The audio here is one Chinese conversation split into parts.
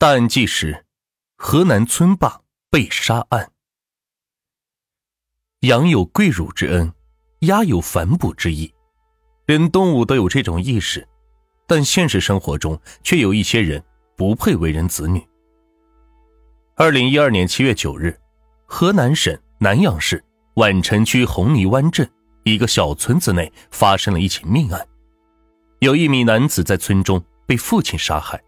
大案纪实：河南村霸被杀案。羊有跪乳之恩，鸭有反哺之意，连动物都有这种意识，但现实生活中却有一些人不配为人子女。二零一二年七月九日，河南省南阳市宛城区红泥湾镇一个小村子内发生了一起命案，有一名男子在村中被父亲杀害。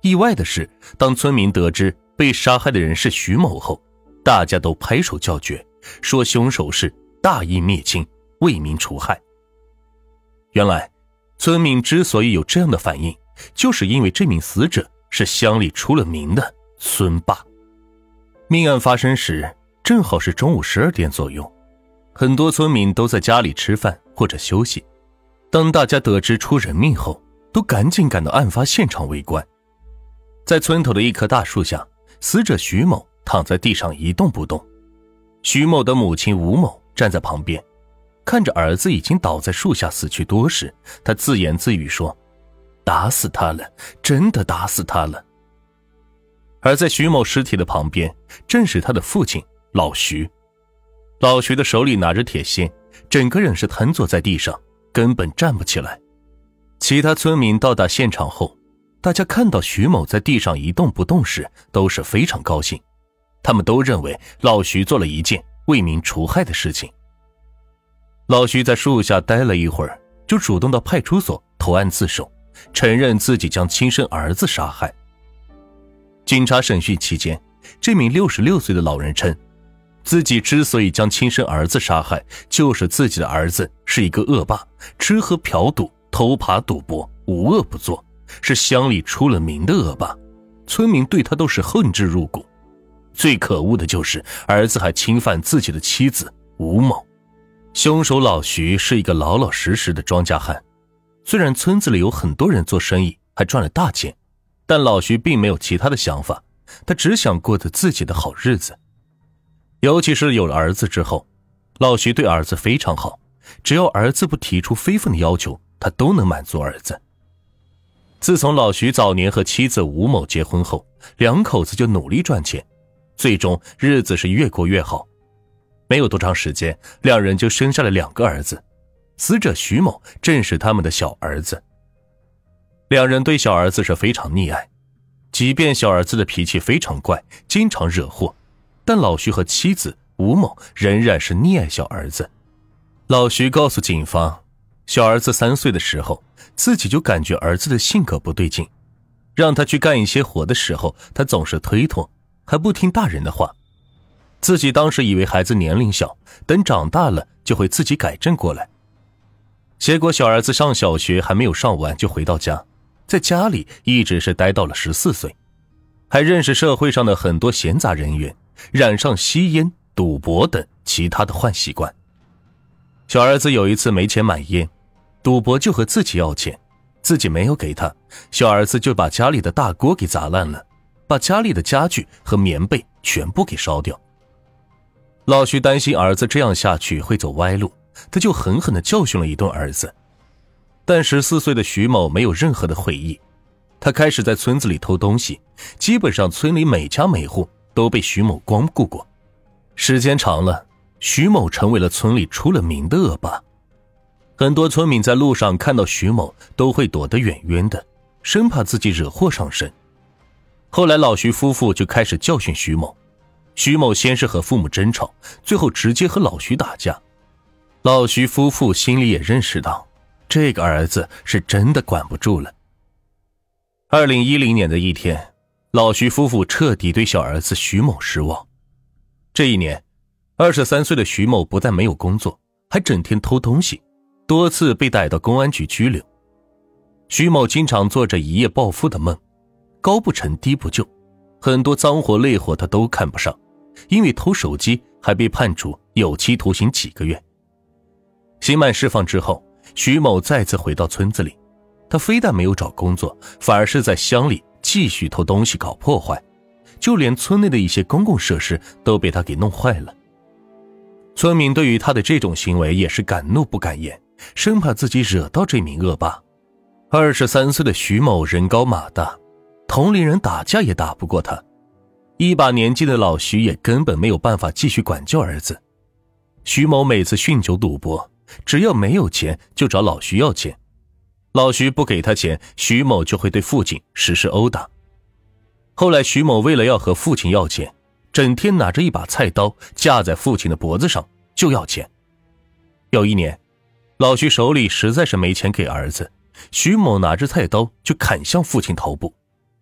意外的是，当村民得知被杀害的人是徐某后，大家都拍手叫绝，说凶手是大义灭亲、为民除害。原来，村民之所以有这样的反应，就是因为这名死者是乡里出了名的村霸。命案发生时正好是中午十二点左右，很多村民都在家里吃饭或者休息。当大家得知出人命后，都赶紧赶到案发现场围观。在村头的一棵大树下，死者徐某躺在地上一动不动。徐某的母亲吴某站在旁边，看着儿子已经倒在树下死去多时，他自言自语说：“打死他了，真的打死他了。”而在徐某尸体的旁边，正是他的父亲老徐。老徐的手里拿着铁锨，整个人是瘫坐在地上，根本站不起来。其他村民到达现场后。大家看到徐某在地上一动不动时，都是非常高兴。他们都认为老徐做了一件为民除害的事情。老徐在树下待了一会儿，就主动到派出所投案自首，承认自己将亲生儿子杀害。警察审讯期间，这名六十六岁的老人称，自己之所以将亲生儿子杀害，就是自己的儿子是一个恶霸，吃喝嫖赌、偷爬赌博，无恶不作。是乡里出了名的恶霸，村民对他都是恨之入骨。最可恶的就是儿子还侵犯自己的妻子吴某。凶手老徐是一个老老实实的庄稼汉，虽然村子里有很多人做生意还赚了大钱，但老徐并没有其他的想法，他只想过着自己的好日子。尤其是有了儿子之后，老徐对儿子非常好，只要儿子不提出非分的要求，他都能满足儿子。自从老徐早年和妻子吴某结婚后，两口子就努力赚钱，最终日子是越过越好。没有多长时间，两人就生下了两个儿子。死者徐某正是他们的小儿子。两人对小儿子是非常溺爱，即便小儿子的脾气非常怪，经常惹祸，但老徐和妻子吴某仍然是溺爱小儿子。老徐告诉警方。小儿子三岁的时候，自己就感觉儿子的性格不对劲，让他去干一些活的时候，他总是推脱，还不听大人的话。自己当时以为孩子年龄小，等长大了就会自己改正过来。结果小儿子上小学还没有上完就回到家，在家里一直是待到了十四岁，还认识社会上的很多闲杂人员，染上吸烟、赌博等其他的坏习惯。小儿子有一次没钱买烟。赌博就和自己要钱，自己没有给他，小儿子就把家里的大锅给砸烂了，把家里的家具和棉被全部给烧掉。老徐担心儿子这样下去会走歪路，他就狠狠的教训了一顿儿子。但十四岁的徐某没有任何的悔意，他开始在村子里偷东西，基本上村里每家每户都被徐某光顾过。时间长了，徐某成为了村里出了名的恶霸。很多村民在路上看到徐某都会躲得远远的，生怕自己惹祸上身。后来老徐夫妇就开始教训徐某，徐某先是和父母争吵，最后直接和老徐打架。老徐夫妇心里也认识到，这个儿子是真的管不住了。二零一零年的一天，老徐夫妇彻底对小儿子徐某失望。这一年，二十三岁的徐某不但没有工作，还整天偷东西。多次被带到公安局拘留，徐某经常做着一夜暴富的梦，高不成低不就，很多脏活累活他都看不上，因为偷手机还被判处有期徒刑几个月。刑满释放之后，徐某再次回到村子里，他非但没有找工作，反而是在乡里继续偷东西搞破坏，就连村内的一些公共设施都被他给弄坏了。村民对于他的这种行为也是敢怒不敢言。生怕自己惹到这名恶霸。二十三岁的徐某人高马大，同龄人打架也打不过他。一把年纪的老徐也根本没有办法继续管教儿子。徐某每次酗酒赌博，只要没有钱就找老徐要钱，老徐不给他钱，徐某就会对父亲实施殴打。后来，徐某为了要和父亲要钱，整天拿着一把菜刀架在父亲的脖子上就要钱。有一年，老徐手里实在是没钱给儿子，徐某拿着菜刀就砍向父亲头部，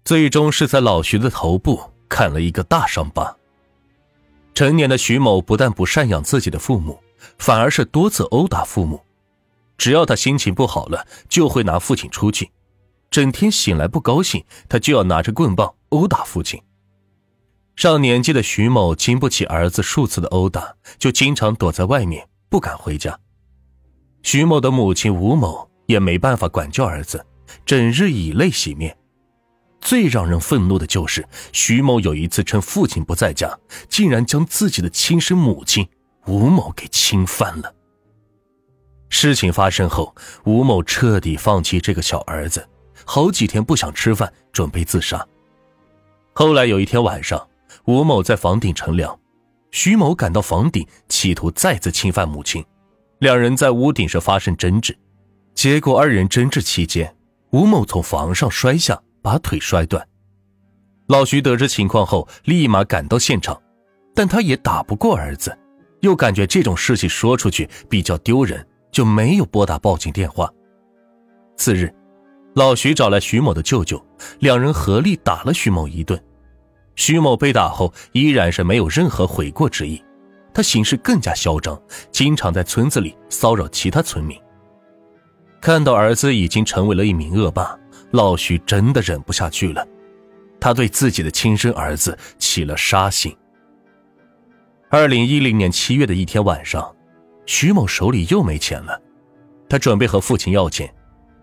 最终是在老徐的头部。砍了一个大伤疤。成年的徐某不但不赡养自己的父母，反而是多次殴打父母。只要他心情不好了，就会拿父亲出气。整天醒来不高兴，他就要拿着棍棒殴打父亲。上年纪的徐某经不起儿子数次的殴打，就经常躲在外面，不敢回家。徐某的母亲吴某也没办法管教儿子，整日以泪洗面。最让人愤怒的就是徐某有一次趁父亲不在家，竟然将自己的亲生母亲吴某给侵犯了。事情发生后，吴某彻底放弃这个小儿子，好几天不想吃饭，准备自杀。后来有一天晚上，吴某在房顶乘凉，徐某赶到房顶，企图再次侵犯母亲，两人在屋顶上发生争执，结果二人争执期间，吴某从房上摔下。把腿摔断，老徐得知情况后，立马赶到现场，但他也打不过儿子，又感觉这种事情说出去比较丢人，就没有拨打报警电话。次日，老徐找来徐某的舅舅，两人合力打了徐某一顿。徐某被打后，依然是没有任何悔过之意，他行事更加嚣张，经常在村子里骚扰其他村民。看到儿子已经成为了一名恶霸。老徐真的忍不下去了，他对自己的亲生儿子起了杀心。二零一零年七月的一天晚上，徐某手里又没钱了，他准备和父亲要钱。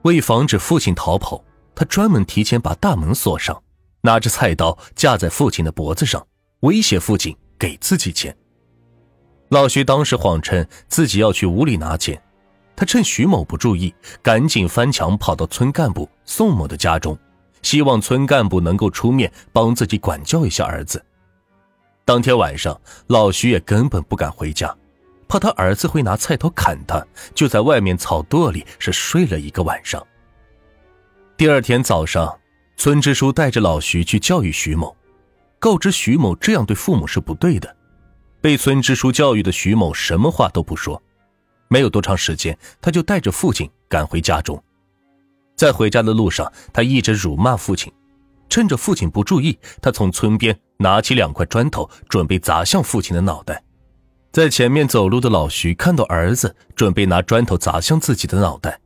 为防止父亲逃跑，他专门提前把大门锁上，拿着菜刀架在父亲的脖子上，威胁父亲给自己钱。老徐当时谎称自己要去屋里拿钱。他趁徐某不注意，赶紧翻墙跑到村干部宋某的家中，希望村干部能够出面帮自己管教一下儿子。当天晚上，老徐也根本不敢回家，怕他儿子会拿菜刀砍他，就在外面草垛里是睡了一个晚上。第二天早上，村支书带着老徐去教育徐某，告知徐某这样对父母是不对的。被村支书教育的徐某什么话都不说。没有多长时间，他就带着父亲赶回家中。在回家的路上，他一直辱骂父亲。趁着父亲不注意，他从村边拿起两块砖头，准备砸向父亲的脑袋。在前面走路的老徐看到儿子准备拿砖头砸向自己的脑袋，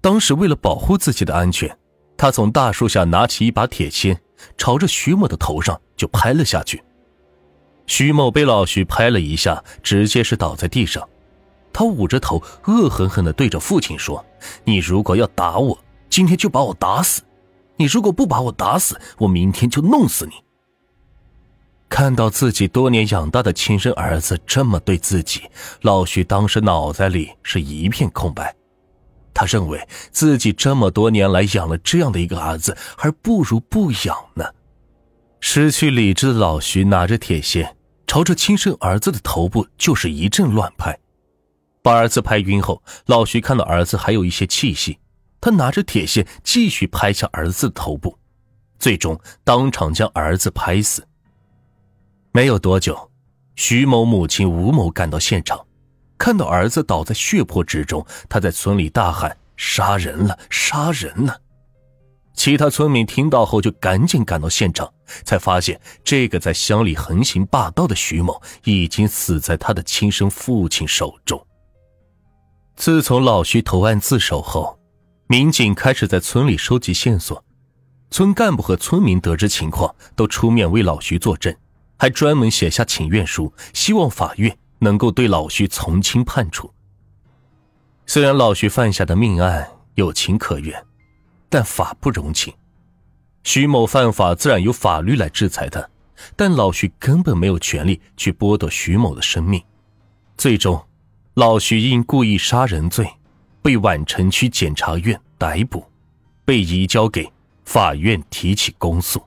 当时为了保护自己的安全，他从大树下拿起一把铁锨，朝着徐某的头上就拍了下去。徐某被老徐拍了一下，直接是倒在地上。他捂着头，恶狠狠地对着父亲说：“你如果要打我，今天就把我打死；你如果不把我打死，我明天就弄死你。”看到自己多年养大的亲生儿子这么对自己，老徐当时脑袋里是一片空白。他认为自己这么多年来养了这样的一个儿子，还不如不养呢。失去理智的老徐拿着铁锨，朝着亲生儿子的头部就是一阵乱拍。把儿子拍晕后，老徐看到儿子还有一些气息，他拿着铁锨继续拍向儿子的头部，最终当场将儿子拍死。没有多久，徐某母亲吴某赶到现场，看到儿子倒在血泊之中，他在村里大喊：“杀人了，杀人了！”其他村民听到后就赶紧赶到现场，才发现这个在乡里横行霸道的徐某已经死在他的亲生父亲手中。自从老徐投案自首后，民警开始在村里收集线索。村干部和村民得知情况，都出面为老徐作证，还专门写下请愿书，希望法院能够对老徐从轻判处。虽然老徐犯下的命案有情可原，但法不容情。徐某犯法，自然由法律来制裁他，但老徐根本没有权利去剥夺徐某的生命。最终。老徐因故意杀人罪，被宛城区检察院逮捕，被移交给法院提起公诉。